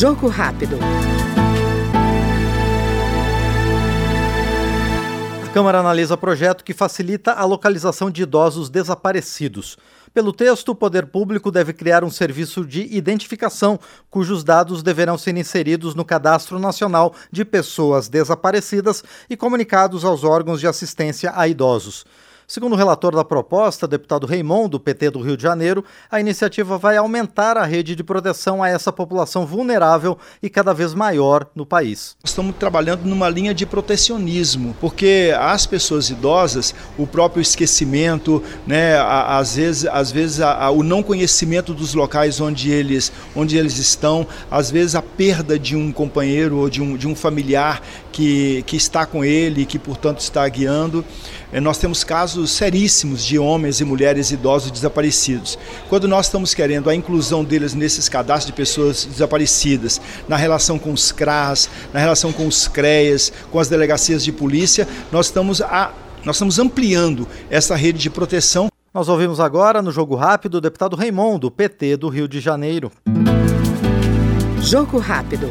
Jogo rápido. A Câmara analisa projeto que facilita a localização de idosos desaparecidos. Pelo texto, o poder público deve criar um serviço de identificação, cujos dados deverão ser inseridos no Cadastro Nacional de Pessoas Desaparecidas e comunicados aos órgãos de assistência a idosos. Segundo o relator da proposta, deputado Raimond, do PT do Rio de Janeiro, a iniciativa vai aumentar a rede de proteção a essa população vulnerável e cada vez maior no país. Estamos trabalhando numa linha de protecionismo, porque as pessoas idosas, o próprio esquecimento, né, às vezes, às vezes a, a, o não conhecimento dos locais onde eles, onde eles estão, às vezes a perda de um companheiro ou de um, de um familiar que, que está com ele e que, portanto, está guiando. É, nós temos casos seríssimos de homens e mulheres idosos desaparecidos. Quando nós estamos querendo a inclusão deles nesses cadastros de pessoas desaparecidas, na relação com os CRAS, na relação com os CREAS, com as delegacias de polícia, nós estamos, a, nós estamos ampliando essa rede de proteção. Nós ouvimos agora, no Jogo Rápido, o deputado Raimundo, PT do Rio de Janeiro. Jogo Rápido.